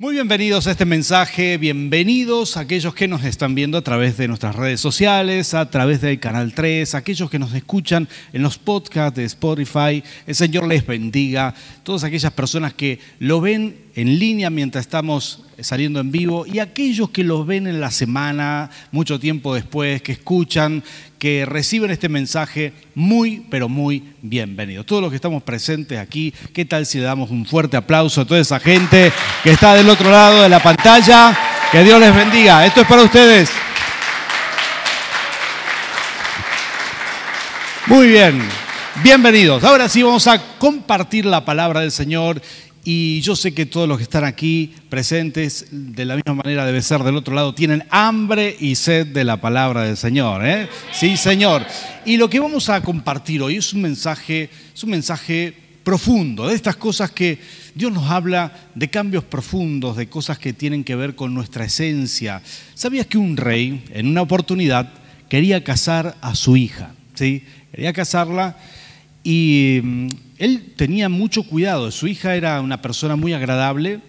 Muy bienvenidos a este mensaje, bienvenidos a aquellos que nos están viendo a través de nuestras redes sociales, a través del Canal 3, aquellos que nos escuchan en los podcasts de Spotify. El Señor les bendiga, todas aquellas personas que lo ven en línea mientras estamos saliendo en vivo y aquellos que lo ven en la semana, mucho tiempo después, que escuchan, que reciben este mensaje, muy, pero muy bienvenidos. Todos los que estamos presentes aquí, ¿qué tal si le damos un fuerte aplauso a toda esa gente que está del otro lado de la pantalla? Que Dios les bendiga. Esto es para ustedes. Muy bien, bienvenidos. Ahora sí vamos a compartir la palabra del Señor y yo sé que todos los que están aquí presentes, de la misma manera debe ser del otro lado, tienen hambre y sed de la palabra del Señor. ¿eh? Sí, Señor. Y lo que vamos a compartir hoy es un mensaje, es un mensaje profundo, de estas cosas que Dios nos habla de cambios profundos, de cosas que tienen que ver con nuestra esencia. ¿Sabías que un rey, en una oportunidad, quería casar a su hija? ¿sí? Quería casarla y mm, él tenía mucho cuidado. Su hija era una persona muy agradable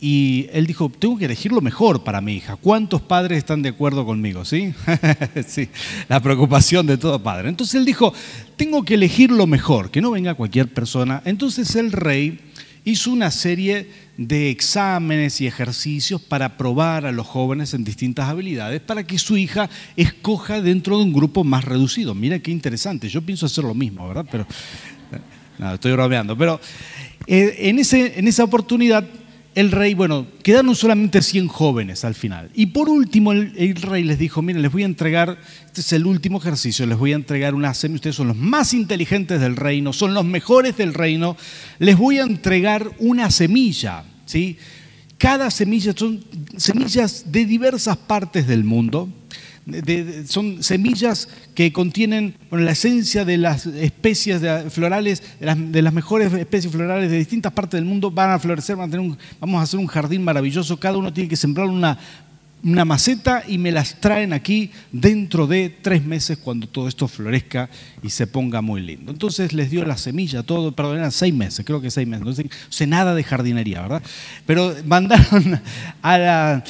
y él dijo, tengo que elegir lo mejor para mi hija. ¿Cuántos padres están de acuerdo conmigo? ¿Sí? sí, la preocupación de todo padre. Entonces él dijo, tengo que elegir lo mejor, que no venga cualquier persona. Entonces el rey hizo una serie de exámenes y ejercicios para probar a los jóvenes en distintas habilidades para que su hija escoja dentro de un grupo más reducido. Mira qué interesante, yo pienso hacer lo mismo, ¿verdad? Pero, estoy bromeando, pero eh, en, ese, en esa oportunidad el rey, bueno, quedaron solamente 100 jóvenes al final. Y por último, el, rey les dijo, miren, les voy a entregar, este es el último ejercicio, les voy a entregar una semilla, ustedes son los más inteligentes del reino, son los mejores del reino, les voy a entregar una semilla, ¿sí? Cada semilla son semillas de diversas partes del mundo, son semillas que contienen la esencia de las especies florales, de las, mejores especies florales de distintas partes del mundo, van a florecer, vamos a hacer un jardín maravilloso, cada uno tiene que sembrar una, una maceta y me las traen aquí dentro de tres meses cuando todo esto florezca y se ponga muy lindo. Entonces les dio la semilla, todo, perdón, eran seis meses, creo que seis meses, no sé nada de jardinería, ¿verdad? Pero mandaron a la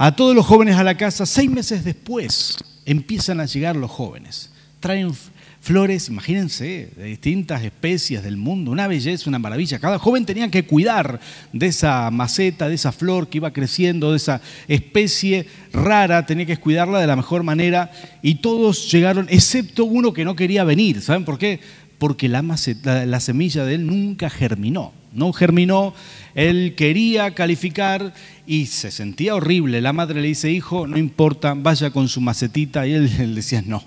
a todos los jóvenes a la casa. Seis meses después empiezan a llegar los jóvenes. Traen flores, imagínense, de distintas especies del mundo, una belleza, una maravilla. Cada joven tenía que cuidar de esa maceta, de esa flor que iba creciendo, de esa especie rara, tenía que cuidarla de la mejor manera. Y todos llegaron, excepto uno que no quería venir. ¿Saben por qué? Porque la, la semilla de él nunca germinó. No germinó, él quería calificar y se sentía horrible. La madre le dice, hijo, no importa, vaya con su macetita. Y él, decía, no,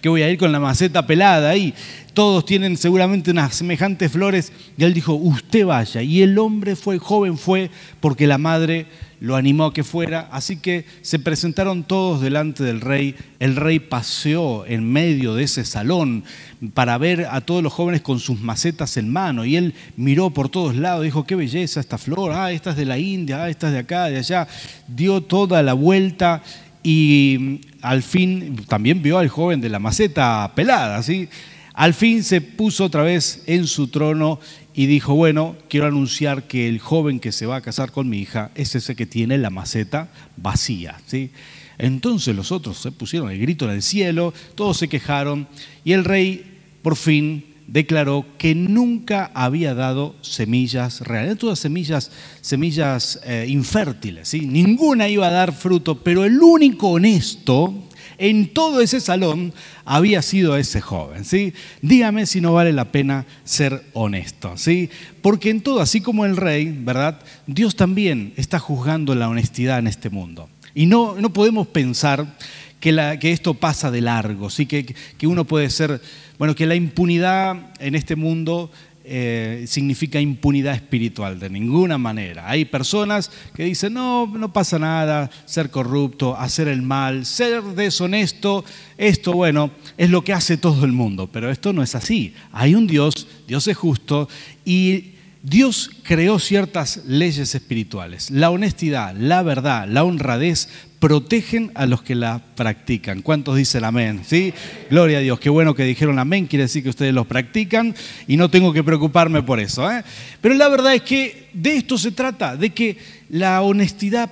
que voy a ir con la maceta pelada ahí. Todos tienen seguramente unas semejantes flores. Y él dijo, usted vaya. Y el hombre fue, joven fue, porque la madre lo animó a que fuera, así que se presentaron todos delante del rey. El rey paseó en medio de ese salón para ver a todos los jóvenes con sus macetas en mano y él miró por todos lados, dijo, qué belleza esta flor, ah, esta es de la India, ah, esta es de acá, de allá, dio toda la vuelta y al fin también vio al joven de la maceta pelada, ¿sí? Al fin se puso otra vez en su trono y dijo, bueno, quiero anunciar que el joven que se va a casar con mi hija es ese que tiene la maceta vacía. ¿sí? Entonces los otros se pusieron el grito en el cielo, todos se quejaron y el rey por fin declaró que nunca había dado semillas reales, todas semillas, semillas eh, infértiles, ¿sí? ninguna iba a dar fruto, pero el único honesto en todo ese salón había sido ese joven. ¿sí? Dígame si no vale la pena ser honesto. ¿sí? Porque en todo, así como el rey, ¿verdad? Dios también está juzgando la honestidad en este mundo. Y no, no podemos pensar que, esto pasa de largo, ¿sí? que, que uno puede ser, bueno, que la impunidad en este mundo eh, significa impunidad espiritual, de ninguna manera. Hay personas que dicen, no, no pasa nada, ser corrupto, hacer el mal, ser deshonesto, esto, bueno, es lo que hace todo el mundo, pero esto no es así. Hay un Dios, Dios es justo, y Dios creó ciertas leyes espirituales. La honestidad, la verdad, la honradez protegen a los que la practican. ¿Cuántos dicen amén? ¿Sí? Gloria a Dios. Qué bueno que dijeron amén. Quiere decir que ustedes los practican y no tengo que preocuparme por eso. ¿eh? Pero la verdad es que de esto se trata, de que la honestidad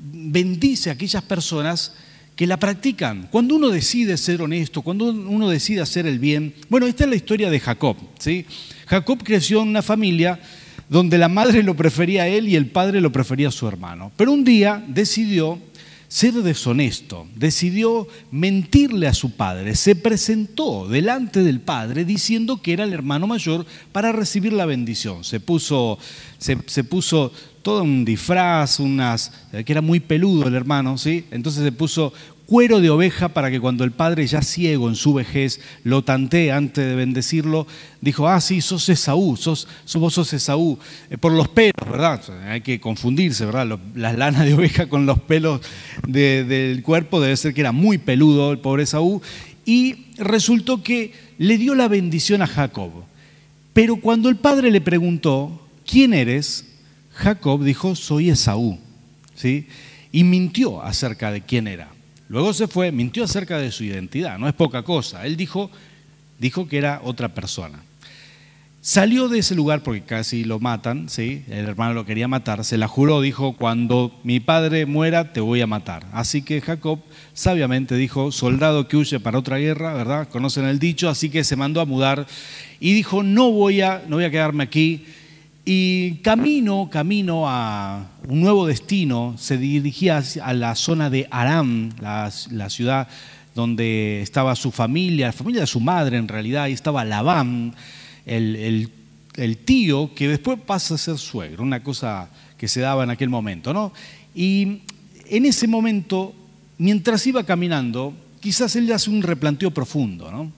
bendice a aquellas personas que la practican. Cuando uno decide ser honesto, cuando uno decide hacer el bien. Bueno, esta es la historia de Jacob. ¿sí? Jacob creció en una familia donde la madre lo prefería a él y el padre lo prefería a su hermano. Pero un día decidió ser deshonesto, decidió mentirle a su padre, se presentó delante del padre diciendo que era el hermano mayor para recibir la bendición. Se puso, se, puso todo un disfraz, unas, que era muy peludo el hermano, ¿sí? Entonces se puso cuero de oveja para que cuando el padre ya ciego en su vejez lo tantee antes de bendecirlo, dijo, ah, sí, sos Esaú, sos, vos sos Esaú, eh, por los pelos, ¿verdad? Hay que confundirse, ¿verdad? las lanas de oveja con los pelos del cuerpo, debe ser que era muy peludo el pobre Esaú, y resultó que le dio la bendición a Jacob. Pero cuando el padre le preguntó, ¿quién eres? Jacob dijo, soy Esaú, ¿sí? Y mintió acerca de quién era. Luego se fue, mintió acerca de su identidad, no es poca cosa. Él dijo, dijo que era otra persona. Salió de ese lugar porque casi lo matan, ¿sí? el hermano lo quería matar, se la juró, dijo, cuando mi padre muera te voy a matar. Así que Jacob sabiamente dijo, soldado que huye para otra guerra, ¿verdad? Conocen el dicho, así que se mandó a mudar y dijo, no voy a, no voy a quedarme aquí, y camino, camino a un nuevo destino, se dirigía a la zona de Aram, la, ciudad donde estaba su familia, la familia de su madre en realidad, y estaba Labán, el, tío que después pasa a ser suegro, una cosa que se daba en aquel momento, ¿no? Y en ese momento, mientras iba caminando, quizás él hace un replanteo profundo, ¿no?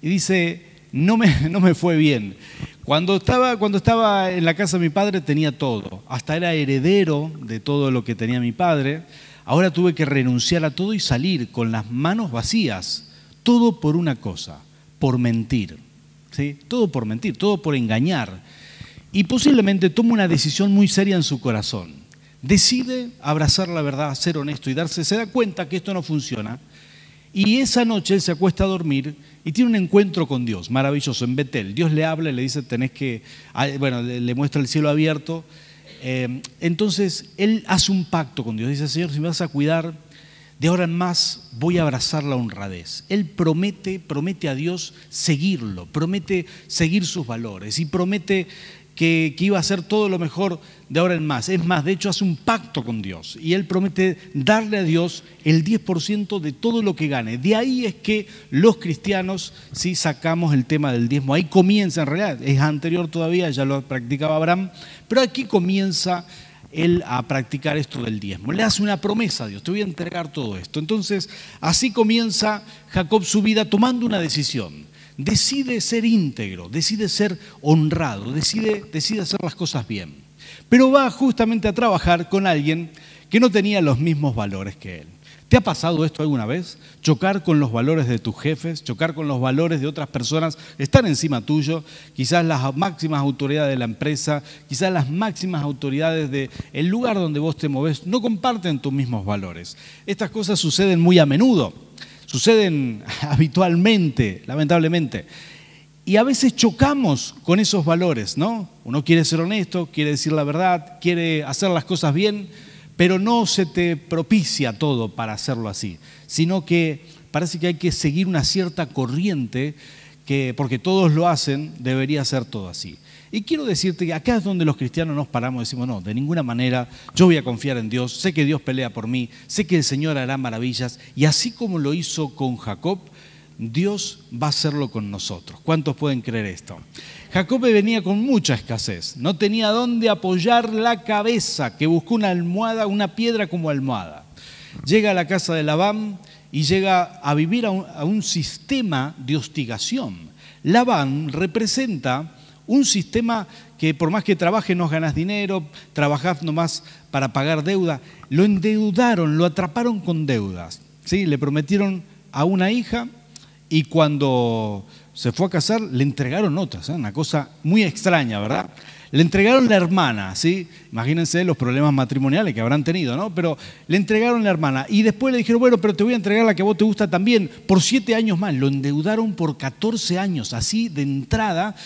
Y dice, no me, no me fue bien. Cuando estaba, cuando estaba en la casa de mi padre tenía todo, hasta era heredero de todo lo que tenía mi padre. Ahora tuve que renunciar a todo y salir con las manos vacías. Todo por una cosa, por mentir. ¿sí? Todo por mentir, todo por engañar. Y posiblemente toma una decisión muy seria en su corazón. Decide abrazar la verdad, ser honesto y darse, se da cuenta que esto no funciona. Y esa noche él se acuesta a dormir y tiene un encuentro con Dios, maravilloso, en Betel. Dios le habla y le dice, tenés que, ah, bueno, le muestra el cielo abierto. Eh, entonces, él hace un pacto con Dios. Dice, Señor, si me vas a cuidar, de ahora en más voy a abrazar la honradez. Él promete, promete a Dios seguirlo, promete seguir sus valores y promete que, iba a hacer todo lo mejor de ahora en más. Es más, de hecho hace un pacto con Dios y él promete darle a Dios el 10% de todo lo que gane. De ahí es que los cristianos sí sacamos el tema del diezmo. Ahí comienza en realidad, es anterior todavía, ya lo practicaba Abraham, pero aquí comienza él a practicar esto del diezmo. Le hace una promesa a Dios, te voy a entregar todo esto. Entonces, así comienza Jacob su vida tomando una decisión decide ser íntegro, decide ser honrado, decide, hacer las cosas bien. Pero va justamente a trabajar con alguien que no tenía los mismos valores que él. ¿Te ha pasado esto alguna vez? Chocar con los valores de tus jefes, chocar con los valores de otras personas que están encima tuyo, quizás las máximas autoridades de la empresa, quizás las máximas autoridades del lugar donde vos te moves, no comparten tus mismos valores. Estas cosas suceden muy a menudo suceden habitualmente, lamentablemente. Y a veces chocamos con esos valores, ¿no? Uno quiere ser honesto, quiere decir la verdad, quiere hacer las cosas bien, pero no se te propicia todo para hacerlo así, sino que parece que hay que seguir una cierta corriente que, porque todos lo hacen, debería ser todo así. Y quiero decirte que acá es donde los cristianos nos paramos y decimos, no, de ninguna manera yo voy a confiar en Dios, sé que Dios pelea por mí, sé que el Señor hará maravillas, y así como lo hizo con Jacob, Dios va a hacerlo con nosotros. ¿Cuántos pueden creer esto? Jacob venía con mucha escasez, no tenía dónde apoyar la cabeza, que buscó una almohada, una piedra como almohada. Llega a la casa de Labán y llega a vivir a un, a un sistema de hostigación. Labán representa un sistema que por más que trabajes no ganas dinero, trabajás nomás para pagar deuda. Lo endeudaron, lo atraparon con deudas. ¿sí? Le prometieron a una hija y cuando se fue a casar le entregaron otras. ¿eh? Una cosa muy extraña, ¿verdad? le entregaron la hermana, ¿sí? Imagínense los problemas matrimoniales que habrán tenido, ¿no? Pero le entregaron la hermana y después le dijeron, bueno, pero te voy a entregar la que a vos te gusta también por siete años más. Lo endeudaron por 14 años, así de entrada,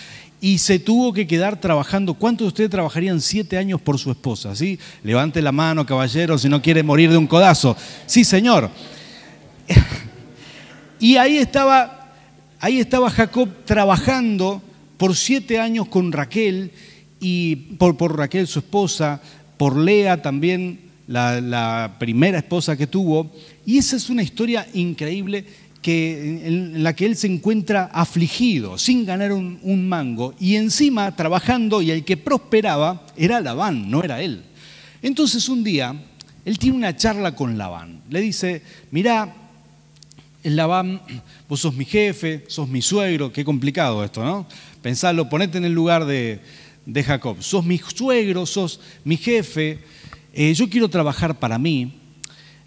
y se tuvo que quedar trabajando. ¿Cuántos de ustedes trabajarían siete años por su esposa? ¿sí? Levante la mano, caballero, si no quiere morir de un codazo. Sí, señor. Y ahí estaba, ahí estaba Jacob trabajando por siete años con Raquel y por, por Raquel su esposa, por Lea también la, la, primera esposa que tuvo. Y esa es una historia increíble que, en la que él se encuentra afligido, sin ganar un, mango, y encima trabajando, y el que prosperaba era Labán, no era él. Entonces un día, él tiene una charla con Labán. Le dice, mirá, Labán, vos sos mi jefe, sos mi suegro, qué complicado esto, ¿no? Pensalo, ponete en el lugar de, de Jacob. Sos mi suegro, sos mi jefe, eh, yo quiero trabajar para mí.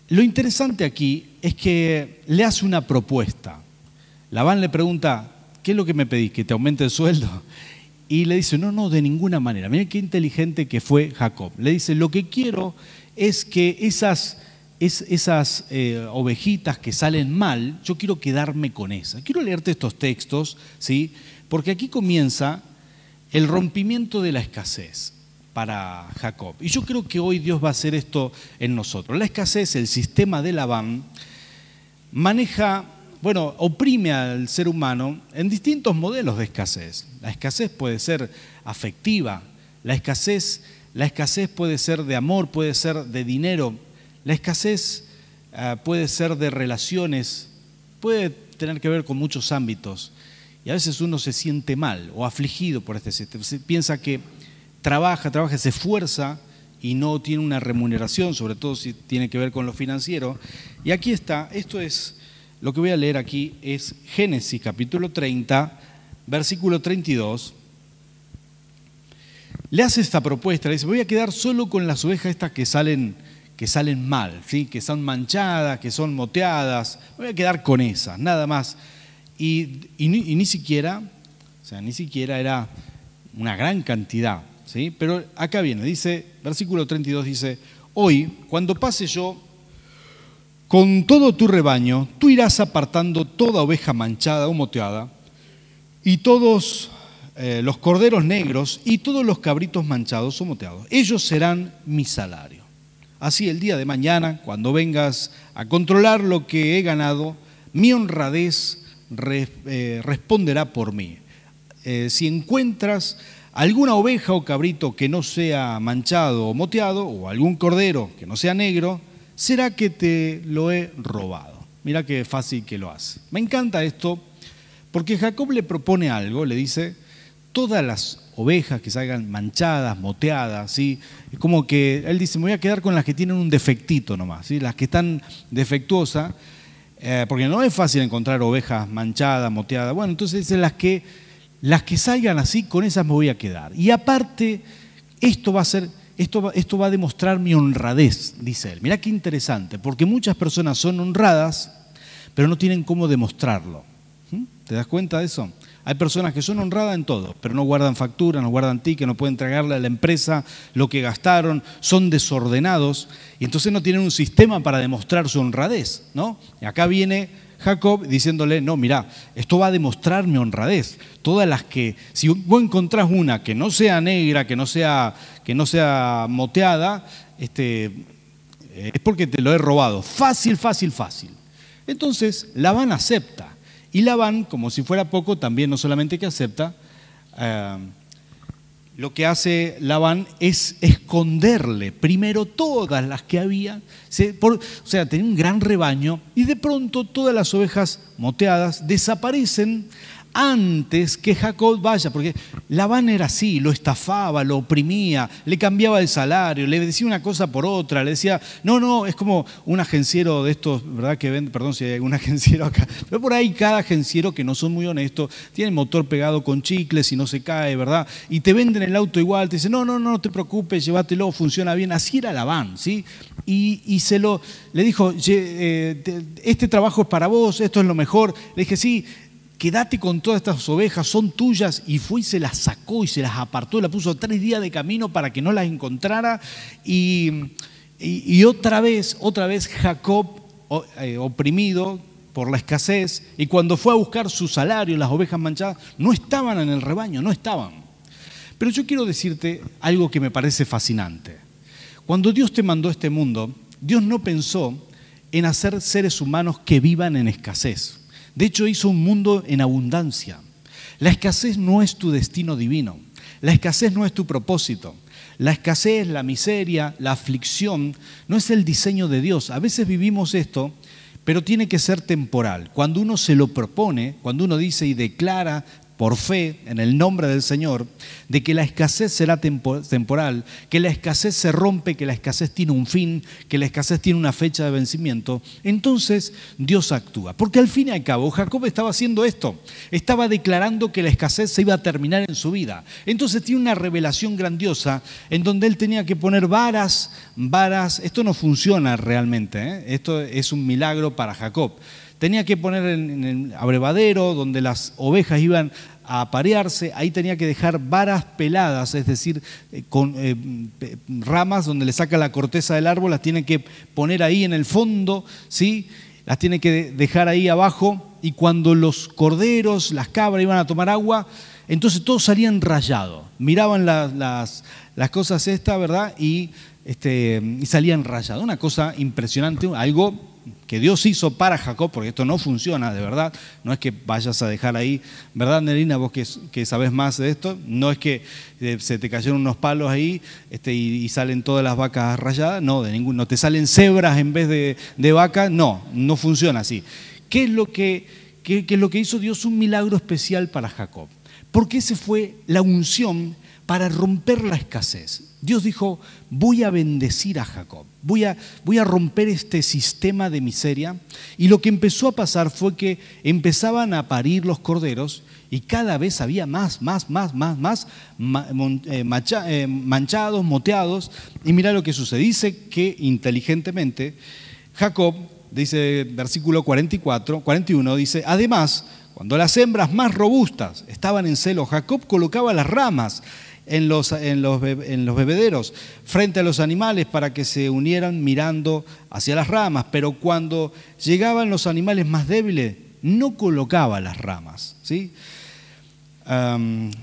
Lo interesante aquí es que le hace una propuesta. Labán le pregunta, ¿qué es lo que me pedís? ¿Que te aumente el sueldo? Y le dice, no, no, de ninguna manera. Miren qué inteligente que fue Jacob. Le dice, lo que quiero es que esas es esas eh, ovejitas que salen mal, yo quiero quedarme con esas. Quiero leerte estos textos, ¿sí? porque aquí comienza el rompimiento de la escasez para Jacob. Y yo creo que hoy Dios va a hacer esto en nosotros. La escasez, el sistema de Labán, maneja, bueno, oprime al ser humano en distintos modelos de escasez. La escasez puede ser afectiva, la escasez, la escasez puede ser de amor, puede ser de dinero, la escasez uh, puede ser de relaciones, puede tener que ver con muchos ámbitos. Y a veces uno se siente mal o afligido por este sistema. Piensa que trabaja, trabaja, se esfuerza y no tiene una remuneración, sobre todo si tiene que ver con lo financiero. Y aquí está, esto es, lo que voy a leer aquí es Génesis capítulo 30, versículo 32. Le hace esta propuesta, le dice, voy a quedar solo con las ovejas estas que salen mal, que son manchadas, que son moteadas. Voy a quedar con esas, nada más. Y, y, ni, y, ni, siquiera, o sea, ni siquiera era una gran cantidad. ¿Sí? Pero acá viene, dice, versículo 32 dice, hoy, cuando pase yo con todo tu rebaño, tú irás apartando toda oveja manchada o moteada y todos eh, los corderos negros y todos los cabritos manchados o moteados. Ellos serán mi salario. Así el día de mañana, cuando vengas a controlar lo que he ganado, mi honradez eh, responderá por mí. Eh, si encuentras alguna oveja o cabrito que no sea manchado o moteado, o algún cordero que no sea negro, será que te lo he robado. Mira qué fácil que lo hace. Me encanta esto porque Jacob le propone algo, le dice, todas las ovejas que salgan manchadas, moteadas, ¿sí? Es como que él dice, me voy a quedar con las que tienen un defectito nomás, ¿sí? Las que están defectuosas, eh, porque no es fácil encontrar ovejas manchadas, moteadas. Bueno, entonces dice, las que, las que salgan así, con esas me voy a quedar. Y aparte, esto va a ser, esto, esto va a demostrar mi honradez, dice él. Mirá qué interesante, porque muchas personas son honradas, pero no tienen cómo demostrarlo. ¿Mm? ¿Te das cuenta de eso? Hay personas que son honradas en todo, pero no guardan factura, no guardan ticket, no pueden entregarle a la empresa lo que gastaron, son desordenados y entonces no tienen un sistema para demostrar su honradez, ¿no? Y acá viene Jacob diciéndole, no, mira, esto va a demostrar mi honradez. Todas las que, si vos encontrás una que no sea negra, que no sea, que no sea moteada, este, eh, es porque te lo he robado. Fácil, fácil, fácil. Entonces, Labán acepta. Y Labán, como si fuera poco, también no solamente que acepta, eh, lo que hace Labán es esconderle primero todas las que había, o sea, tenía un gran rebaño y de pronto todas las ovejas moteadas desaparecen antes que Jacob vaya, porque Labán era así, lo estafaba, lo oprimía, le cambiaba el salario, le decía una cosa por otra, le decía, no, no, es como un agenciero de estos, ¿verdad? Que vende, perdón si hay algún agenciero acá, pero por ahí cada agenciero que no son muy honestos, tiene el motor pegado con chicles y no se cae, ¿verdad? Y te venden el auto igual, te dicen, no, no, no, no te preocupes, llévatelo, funciona bien, así era Labán, ¿sí? Y, y se lo, le dijo, eh, este trabajo es para vos, esto es lo mejor, le dije, sí, quédate con todas estas ovejas, son tuyas, y fue y se las sacó y se las apartó, la puso tres días de camino para que no las encontrara, y, otra vez, otra vez Jacob eh, oprimido por la escasez, y cuando fue a buscar su salario, las ovejas manchadas, no estaban en el rebaño, no estaban. Pero yo quiero decirte algo que me parece fascinante. Cuando Dios te mandó a este mundo, Dios no pensó en hacer seres humanos que vivan en escasez. De hecho, hizo un mundo en abundancia. La escasez no es tu destino divino. La escasez no es tu propósito. La escasez, la miseria, la aflicción, no es el diseño de Dios. A veces vivimos esto, pero tiene que ser temporal. Cuando uno se lo propone, cuando uno dice y declara por fe en el nombre del Señor, de que la escasez será temporal, que la escasez se rompe, que la escasez tiene un fin, que la escasez tiene una fecha de vencimiento, entonces Dios actúa. Porque al fin y al cabo Jacob estaba haciendo esto, estaba declarando que la escasez se iba a terminar en su vida. Entonces tiene una revelación grandiosa en donde él tenía que poner varas, varas, esto no funciona realmente, ¿eh? esto es un milagro para Jacob tenía que poner en, el abrevadero donde las ovejas iban a aparearse, ahí tenía que dejar varas peladas, es decir, eh, con eh, ramas donde le saca la corteza del árbol, las tiene que poner ahí en el fondo, ¿sí? las tiene que dejar ahí abajo y cuando los corderos, las cabras iban a tomar agua, entonces todos salían rayados, miraban las, cosas estas, ¿verdad? Y, este, y salían rayados. Una cosa impresionante, algo que Dios hizo para Jacob, porque esto no funciona de verdad, no es que vayas a dejar ahí, ¿verdad, Nerina? Vos que, sabes más de esto, no es que eh, se te cayeron unos palos ahí este, y, salen todas las vacas rayadas, no, de ningún, no te salen cebras en vez de, de vacas, no, no funciona así. ¿Qué es, lo que, qué es lo que hizo Dios? Un milagro especial para Jacob, porque ese fue la unción para romper la escasez. Dios dijo, voy a bendecir a Jacob, voy a, voy a, romper este sistema de miseria. Y lo que empezó a pasar fue que empezaban a parir los corderos y cada vez había más, más, más, más, más eh, eh, manchados, moteados. Y mira lo que sucede. Dice que inteligentemente Jacob, dice versículo 44, 41, dice, además, cuando las hembras más robustas estaban en celo, Jacob colocaba las ramas en los, en los, en los bebederos frente a los animales para que se unieran mirando hacia las ramas, pero cuando llegaban los animales más débiles, no colocaba las ramas. ¿sí?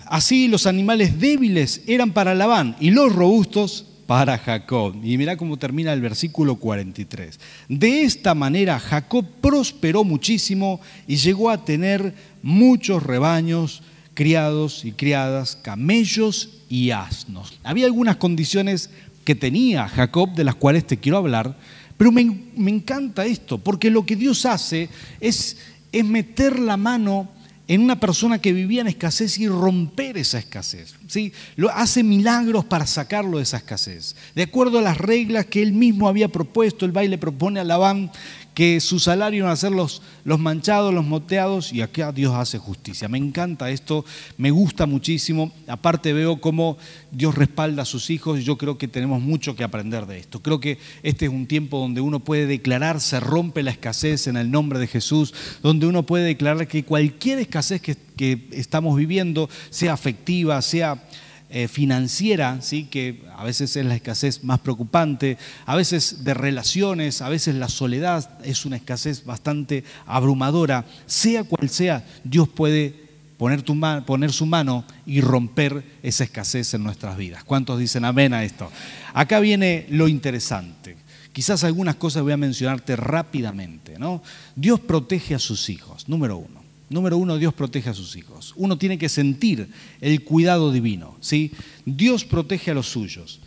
así los animales débiles eran para Labán y los robustos para Jacob. Y mira cómo termina el versículo 43. De esta manera Jacob prosperó muchísimo y llegó a tener muchos rebaños criados y criadas, camellos y asnos. Había algunas condiciones que tenía Jacob de las cuales te quiero hablar, pero me, encanta esto, porque lo que Dios hace es, es meter la mano en una persona que vivía en escasez y romper esa escasez. ¿sí? Lo, hace milagros para sacarlo de esa escasez. De acuerdo a las reglas que él mismo había propuesto, el baile propone a Labán que su salario iban a ser los, los manchados, los moteados, y acá Dios hace justicia. Me encanta esto, me gusta muchísimo. Aparte veo cómo Dios respalda a sus hijos y yo creo que tenemos mucho que aprender de esto. Creo que este es un tiempo donde uno puede declarar, se rompe la escasez en el nombre de Jesús, donde uno puede declarar que cualquier escasez que, que estamos viviendo, sea afectiva, sea eh, financiera, ¿sí? que a veces es la escasez más preocupante, a veces de relaciones, a veces la soledad es una escasez bastante abrumadora. Sea cual sea, Dios puede poner, su mano y romper esa escasez en nuestras vidas. ¿Cuántos dicen amén a esto? Acá viene lo interesante. Quizás algunas cosas voy a mencionarte rápidamente. ¿no? Dios protege a sus hijos, número uno. Número uno, Dios protege a sus hijos. Uno tiene que sentir el cuidado divino. ¿sí? Dios protege a los suyos.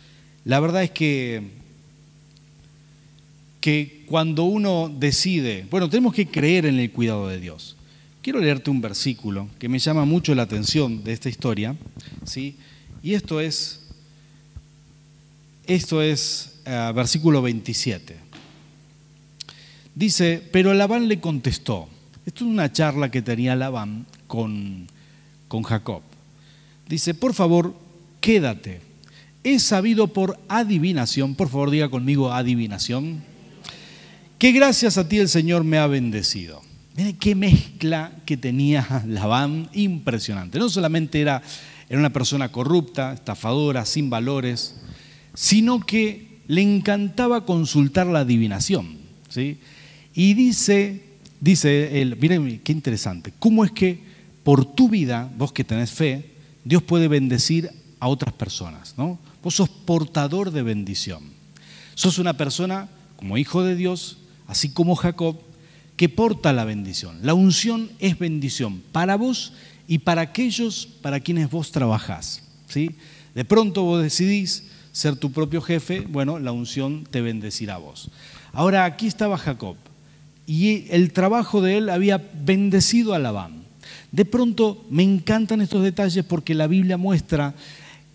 La verdad es que, que cuando uno decide, bueno, tenemos que creer en el cuidado de Dios. Quiero leerte un versículo que me llama mucho la atención de esta historia. ¿sí? Y esto es, esto es eh, versículo 27. Dice, pero Labán le contestó, esto es una charla que tenía Labán con, con Jacob. Dice, por favor, quédate. He sabido por adivinación, por favor diga conmigo adivinación, que gracias a ti el Señor me ha bendecido. Miren qué mezcla que tenía Labán, impresionante. No solamente era, era una persona corrupta, estafadora, sin valores, sino que le encantaba consultar la adivinación. ¿sí? Y dice, dice él, miren qué interesante, ¿cómo es que por tu vida, vos que tenés fe, Dios puede bendecir a otras personas? ¿no? Vos sos portador de bendición. Sos una persona como hijo de Dios, así como Jacob, que porta la bendición. La unción es bendición para vos y para aquellos para quienes vos trabajás. ¿sí? De pronto vos decidís ser tu propio jefe, bueno, la unción te bendecirá a vos. Ahora aquí estaba Jacob y el trabajo de él había bendecido a Labán. De pronto me encantan estos detalles porque la Biblia muestra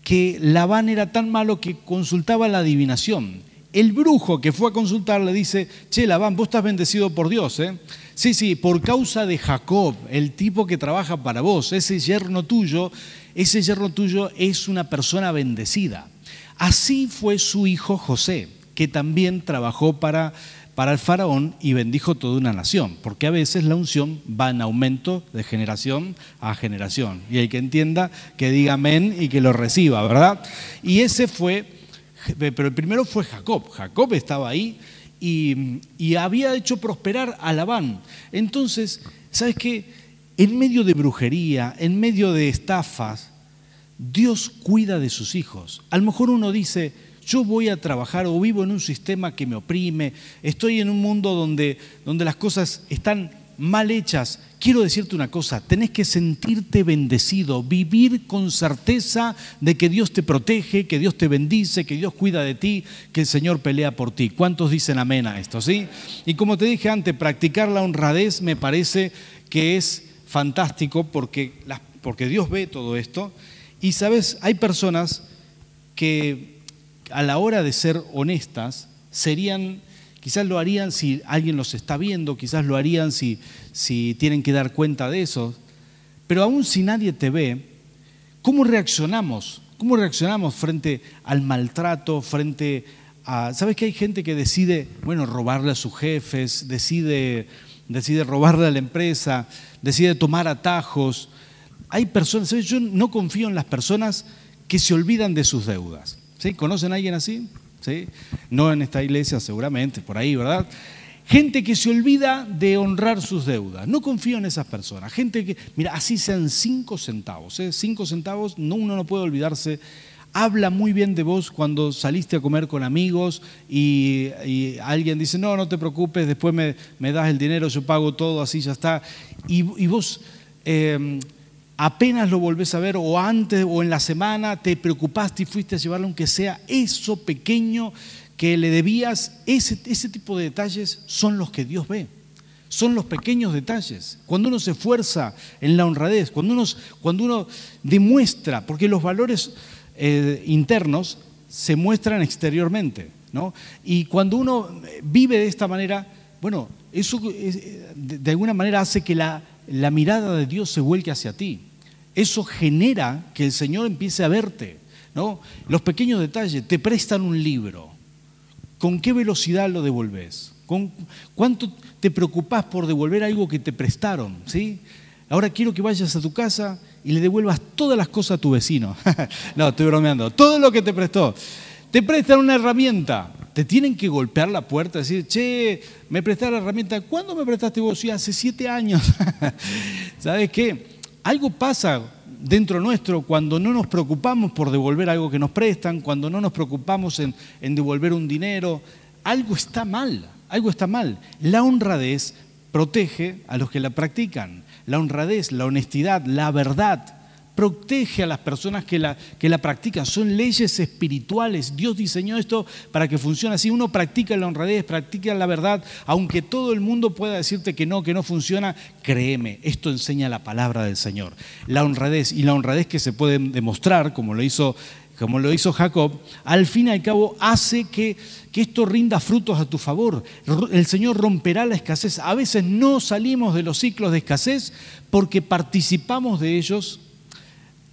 que Labán era tan malo que consultaba la adivinación el brujo que fue a consultar le dice, che, Labán, vos estás bendecido por Dios, ¿eh? Sí, sí, por causa de Jacob, el tipo que trabaja para vos, ese yerno tuyo, ese yerno tuyo es una persona bendecida. Así fue su hijo José, que también trabajó para, para el faraón y bendijo toda una nación, porque a veces la unción va en aumento de generación a generación. Y hay que entienda, que diga amén y que lo reciba, ¿verdad? Y ese fue pero el primero fue Jacob. Jacob estaba ahí y, había hecho prosperar a Labán. Entonces, ¿sabes qué? En medio de brujería, en medio de estafas, Dios cuida de sus hijos. A lo mejor uno dice, yo voy a trabajar o vivo en un sistema que me oprime, estoy en un mundo donde, donde las cosas están mal hechas, quiero decirte una cosa, tenés que sentirte bendecido, vivir con certeza de que Dios te protege, que Dios te bendice, que Dios cuida de ti, que el Señor pelea por ti. ¿Cuántos dicen amén a esto? ¿sí? Y como te dije antes, practicar la honradez me parece que es fantástico porque, porque Dios ve todo esto. Y sabes, hay personas que a la hora de ser honestas serían Quizás lo harían si alguien los está viendo, quizás lo harían si, tienen que dar cuenta de eso. Pero aún si nadie te ve, ¿cómo reaccionamos? ¿Cómo reaccionamos frente al maltrato, frente a... ¿Sabes que hay gente que decide, bueno, robarle a sus jefes, decide, decide robarle a la empresa, decide tomar atajos? Hay personas, ¿sabes? Yo no confío en las personas que se olvidan de sus deudas. ¿Sí? ¿Conocen a alguien así? No en esta iglesia seguramente, por ahí, ¿verdad? Gente que se olvida de honrar sus deudas. No confío en esas personas. Gente que, mira, así sean cinco centavos. ¿eh? Cinco centavos, no, uno no puede olvidarse. Habla muy bien de vos cuando saliste a comer con amigos y, alguien dice, no, no te preocupes, después me, das el dinero, yo pago todo, así ya está. Y, vos eh, apenas lo volvés a ver o antes o en la semana te preocupaste y fuiste a llevarle aunque sea eso pequeño que le debías, ese, ese tipo de detalles son los que Dios ve. Son los pequeños detalles. Cuando uno se esfuerza en la honradez, cuando uno, cuando uno demuestra, porque los valores eh, internos se muestran exteriormente, ¿no? Y cuando uno vive de esta manera, bueno, eso eh, de alguna manera hace que la, la mirada de Dios se vuelque hacia ti. Eso genera que el Señor empiece a verte. ¿no? Los pequeños detalles, te prestan un libro. ¿Con qué velocidad lo devolves? ¿Con ¿Cuánto te preocupas por devolver algo que te prestaron? ¿sí? Ahora quiero que vayas a tu casa y le devuelvas todas las cosas a tu vecino. no, estoy bromeando. Todo lo que te prestó. Te prestan una herramienta. Te tienen que golpear la puerta y decir, che, me prestaste la herramienta. ¿Cuándo me prestaste vos? Sí, hace siete años. ¿Sabes qué? Algo pasa dentro nuestro cuando no nos preocupamos por devolver algo que nos prestan, cuando no nos preocupamos en, en devolver un dinero. Algo está mal, algo está mal. La honradez protege a los que la practican. La honradez, la honestidad, la verdad protege a las personas que la, que la practican. Son leyes espirituales. Dios diseñó esto para que funcione así. Uno practica la honradez, practica la verdad, aunque todo el mundo pueda decirte que no, que no funciona, créeme, esto enseña la palabra del Señor. La honradez y la honradez que se puede demostrar, como lo hizo como lo hizo Jacob, al fin y al cabo hace que, que, esto rinda frutos a tu favor. El Señor romperá la escasez. A veces no salimos de los ciclos de escasez porque participamos de ellos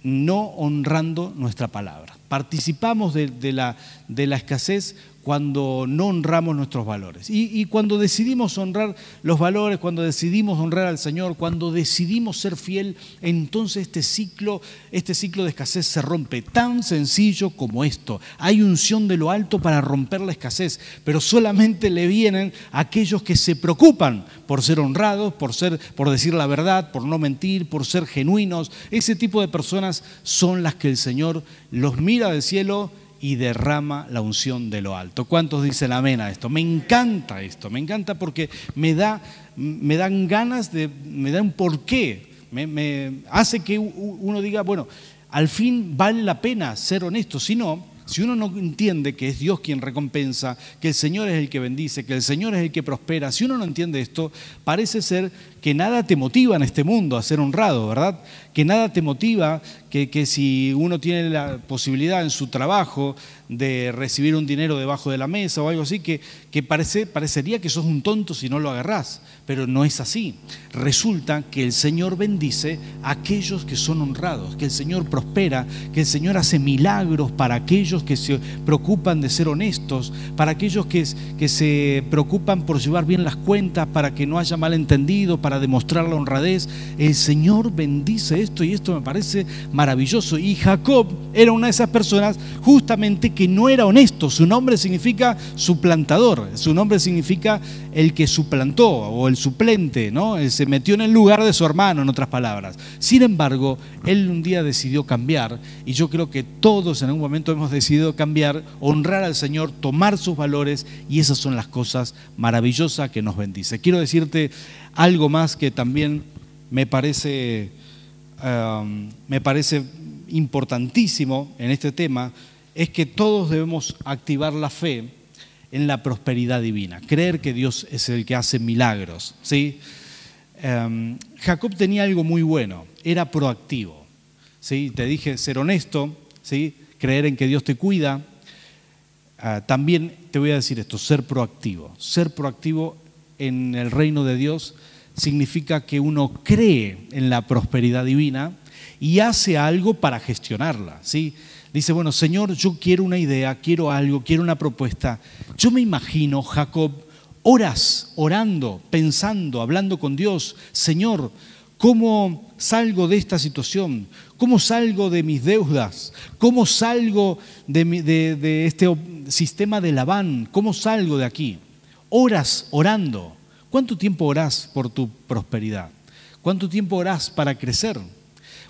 no honrando nuestra palabra. Participamos de, la, de la escasez cuando no honramos nuestros valores. Y, cuando decidimos honrar los valores, cuando decidimos honrar al Señor, cuando decidimos ser fiel, entonces este ciclo, este ciclo de escasez se rompe. Tan sencillo como esto. Hay unción de lo alto para romper la escasez, pero solamente le vienen a aquellos que se preocupan por ser honrados, por, ser, por decir la verdad, por no mentir, por ser genuinos. Ese tipo de personas son las que el Señor los mira del cielo y derrama la unción de lo alto. ¿Cuántos dicen amén a esto? Me encanta esto, me encanta porque me, da, me dan ganas de, me da un porqué, me, me hace que uno diga, bueno, al fin vale la pena ser honesto, si no, si uno no entiende que es Dios quien recompensa, que el Señor es el que bendice, que el Señor es el que prospera, si uno no entiende esto, parece ser que nada te motiva en este mundo a ser honrado, ¿verdad? Que nada te motiva, que, que si uno tiene la posibilidad en su trabajo de recibir un dinero debajo de la mesa o algo así, que, que parece, parecería que sos un tonto si no lo agarrás, pero no es así. Resulta que el Señor bendice a aquellos que son honrados, que el Señor prospera, que el Señor hace milagros para aquellos que se preocupan de ser honestos, para aquellos que, que se preocupan por llevar bien las cuentas, para que no haya malentendido, para demostrar la honradez. El Señor bendice esto y esto me parece maravilloso. Y Jacob era una de esas personas justamente que no era honesto. Su nombre significa suplantador, su nombre significa el que suplantó o el suplente, ¿no? se metió en el lugar de su hermano, en otras palabras. Sin embargo, él un día decidió cambiar y yo creo que todos en algún momento hemos decidido cambiar, honrar al Señor, tomar sus valores y esas son las cosas maravillosas que nos bendice. Quiero decirte algo más que también me parece, um, me parece importantísimo en este tema, es que todos debemos activar la fe en la prosperidad divina, creer que Dios es el que hace milagros. ¿sí? Um, Jacob tenía algo muy bueno, era proactivo. ¿sí? Te dije ser honesto, ¿sí? creer en que Dios te cuida. Uh, también te voy a decir esto, ser proactivo. Ser proactivo en el reino de Dios significa que uno cree en la prosperidad divina y hace algo para gestionarla. ¿sí? Dice, bueno, Señor, yo quiero una idea, quiero algo, quiero una propuesta. Yo me imagino, Jacob, horas orando, pensando, hablando con Dios, Señor, ¿cómo salgo de esta situación? ¿Cómo salgo de mis deudas? ¿Cómo salgo de, de este sistema de Labán? ¿Cómo salgo de aquí? Horas orando. ¿Cuánto tiempo orás por tu prosperidad? ¿Cuánto tiempo orás para crecer?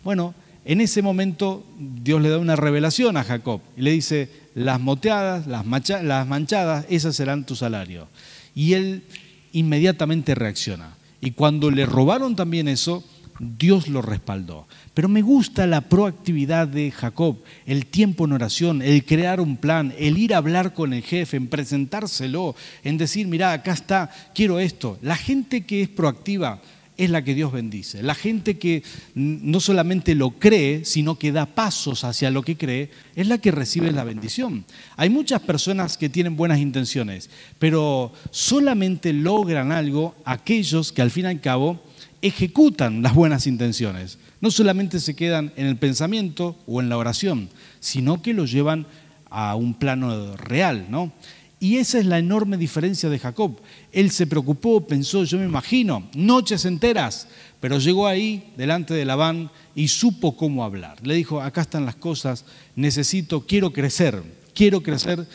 Bueno, en ese momento Dios le da una revelación a Jacob y le dice, las moteadas, las, las manchadas, esas serán tu salario. Y él inmediatamente reacciona. Y cuando le robaron también eso, Dios lo respaldó. Pero me gusta la proactividad de Jacob, el tiempo en oración, el crear un plan, el ir a hablar con el jefe, en presentárselo, en decir, mira, acá está, quiero esto. La gente que es proactiva es la que Dios bendice. La gente que no solamente lo cree, sino que da pasos hacia lo que cree, es la que recibe la bendición. Hay muchas personas que tienen buenas intenciones, pero solamente logran algo aquellos que al fin y al cabo ejecutan las buenas intenciones. No solamente se quedan en el pensamiento o en la oración, sino que lo llevan a un plano real, ¿no? Y esa es la enorme diferencia de Jacob. Él se preocupó, pensó, yo me imagino, noches enteras, pero llegó ahí delante de Labán y supo cómo hablar. Le dijo, acá están las cosas, necesito, quiero crecer, quiero crecer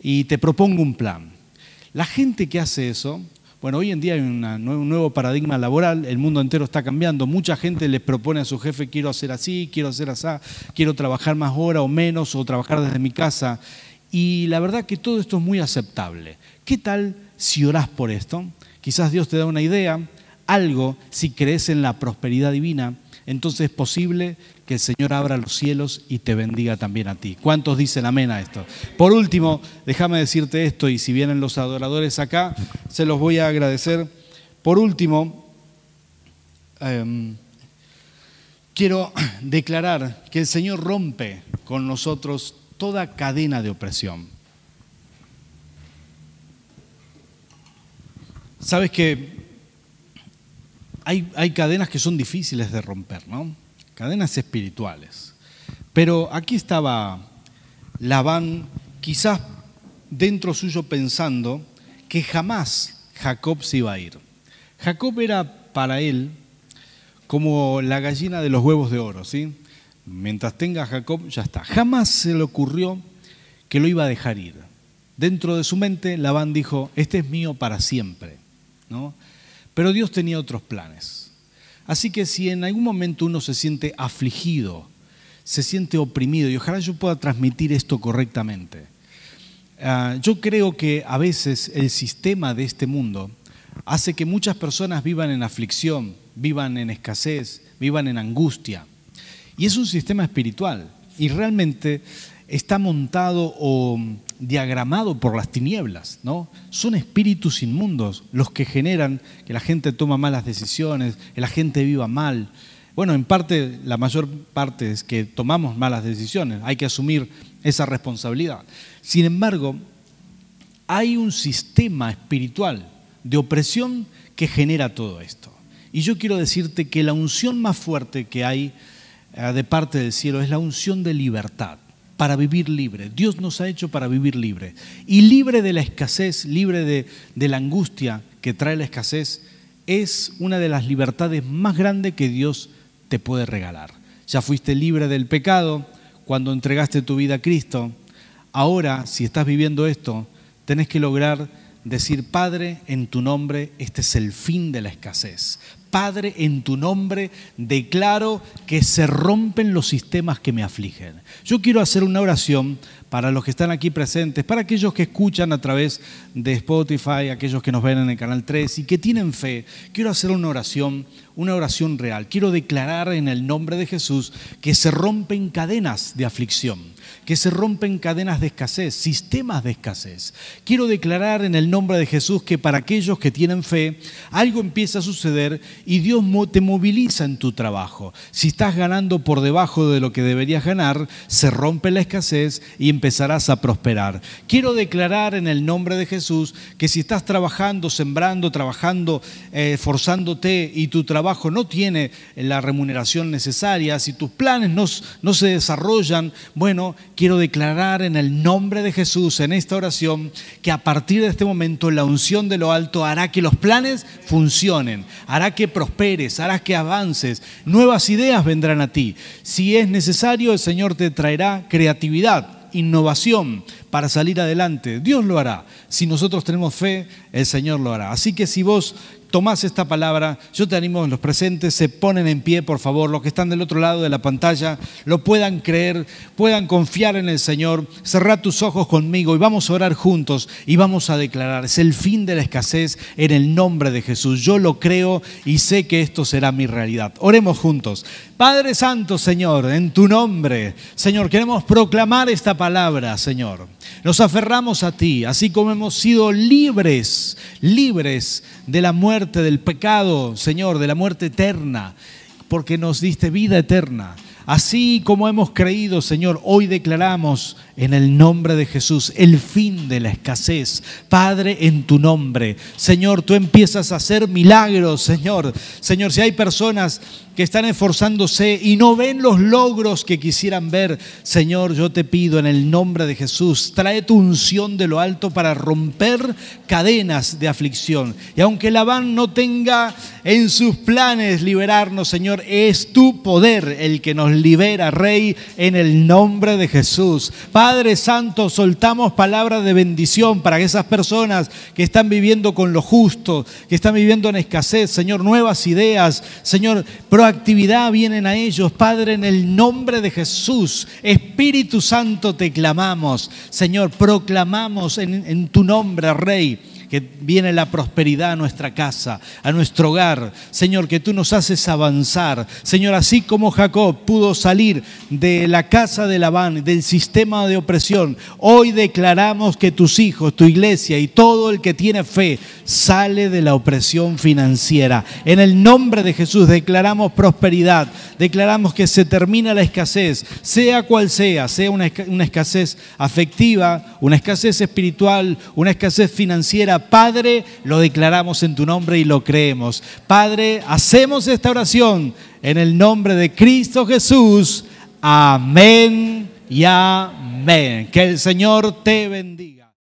y te propongo un plan. La gente que hace eso bueno, hoy en día hay un nuevo paradigma laboral, el mundo entero está cambiando, mucha gente le propone a su jefe, quiero hacer así, quiero hacer así, quiero trabajar más hora o menos, o trabajar desde mi casa. Y la verdad que todo esto es muy aceptable. ¿Qué tal si orás por esto? Quizás Dios te da una idea, algo, si crees en la prosperidad divina, entonces es posible que el Señor abra los cielos y te bendiga también a ti. ¿Cuántos dicen amén a esto? Por último, déjame decirte esto, y si vienen los adoradores acá, se los voy a agradecer. Por último, em, quiero declarar que el Señor rompe con nosotros toda cadena de opresión. Sabes que hay, hay cadenas que son difíciles de romper, ¿no? Cadenas espirituales. Pero aquí estaba Labán, quizás dentro suyo pensando que jamás Jacob se iba a ir. Jacob era para él como la gallina de los huevos de oro, ¿sí? Mientras tenga Jacob, ya está. Jamás se le ocurrió que lo iba a dejar ir. Dentro de su mente, Labán dijo, este es mío para siempre, ¿no? Pero Dios tenía otros planes. Así que si en algún momento uno se siente afligido, se siente oprimido, y ojalá yo pueda transmitir esto correctamente, ah, yo creo que a veces el sistema de este mundo hace que muchas personas vivan en aflicción, vivan en escasez, vivan en angustia. Y es un sistema espiritual y realmente está montado o diagramado por las tinieblas, ¿no? Son espíritus inmundos los que generan que la gente toma malas decisiones, que la gente viva mal. Bueno, en parte, la mayor parte es que tomamos malas decisiones, hay que asumir esa responsabilidad. Sin embargo, hay un sistema espiritual de opresión que genera todo esto. Y yo quiero decirte que la unción más fuerte que hay de parte del cielo es la unción de libertad para vivir libre. Dios nos ha hecho para vivir libre. Y libre de la escasez, libre de, de, la angustia que trae la escasez, es una de las libertades más grandes que Dios te puede regalar. Ya fuiste libre del pecado cuando entregaste tu vida a Cristo. Ahora, si estás viviendo esto, tenés que lograr decir, Padre, en tu nombre, este es el fin de la escasez. Padre, en tu nombre declaro que se rompen los sistemas que me afligen. Yo quiero hacer una oración para los que están aquí presentes, para aquellos que escuchan a través de Spotify, aquellos que nos ven en el canal 3 y que tienen fe. Quiero hacer una oración, una oración real. Quiero declarar en el nombre de Jesús que se rompen cadenas de aflicción que se rompen cadenas de escasez, sistemas de escasez. Quiero declarar en el nombre de Jesús que para aquellos que tienen fe, algo empieza a suceder y Dios te moviliza en tu trabajo. Si estás ganando por debajo de lo que deberías ganar, se rompe la escasez y empezarás a prosperar. Quiero declarar en el nombre de Jesús que si estás trabajando, sembrando, trabajando, eh, esforzándote y tu trabajo no tiene la remuneración necesaria, si tus planes no se desarrollan, bueno, quiero declarar en el nombre de Jesús en esta oración que a partir de este momento la unción de lo alto hará que los planes funcionen, hará que prosperes, hará que avances, nuevas ideas vendrán a ti. Si es necesario, el Señor te traerá creatividad, innovación para salir adelante. Dios lo hará. Si nosotros tenemos fe, el Señor lo hará. Así que si vos tomás esta palabra, yo te animo, los presentes se ponen en pie, por favor, los que están del otro lado de la pantalla, lo puedan creer, puedan confiar en el Señor, cerrá tus ojos conmigo y vamos a orar juntos y vamos a declarar, es el fin de la escasez en el nombre de Jesús. Yo lo creo y sé que esto será mi realidad. Oremos juntos. Padre Santo, Señor, en tu nombre, Señor, queremos proclamar esta palabra, Señor. Nos aferramos a ti, así como hemos sido libres, libres de la muerte, del pecado, Señor, de la muerte eterna, porque nos diste vida eterna. Así como hemos creído, Señor, hoy declaramos en el nombre de Jesús el fin de la escasez. Padre, en tu nombre. Señor, tú empiezas a hacer milagros, Señor. Señor, si hay personas que están esforzándose y no ven los logros que quisieran ver, Señor, yo te pido en el nombre de Jesús, trae tu unción de lo alto para romper cadenas de aflicción. Y aunque Labán no tenga en sus planes liberarnos, Señor, es tu poder el que nos libera, Rey, en el nombre de Jesús. Padre Santo, soltamos palabras de bendición para esas personas que están viviendo con lo justo, que están viviendo en escasez, Señor, nuevas ideas, Señor, actividad vienen a ellos. Padre, en el nombre de Jesús, Espíritu Santo, te clamamos. Señor, proclamamos en, en tu nombre, Rey que viene la prosperidad a nuestra casa, a nuestro hogar. Señor, que tú nos haces avanzar. Señor, así como Jacob pudo salir de la casa de Labán, del sistema de opresión, hoy declaramos que tus hijos, tu iglesia y todo el que tiene fe sale de la opresión financiera. En el nombre de Jesús declaramos prosperidad, declaramos que se termina la escasez, sea cual sea, sea una, escasez afectiva, una escasez espiritual, una escasez financiera Padre, lo declaramos en tu nombre y lo creemos. Padre, hacemos esta oración en el nombre de Cristo Jesús. Amén y amén. Que el Señor te bendiga.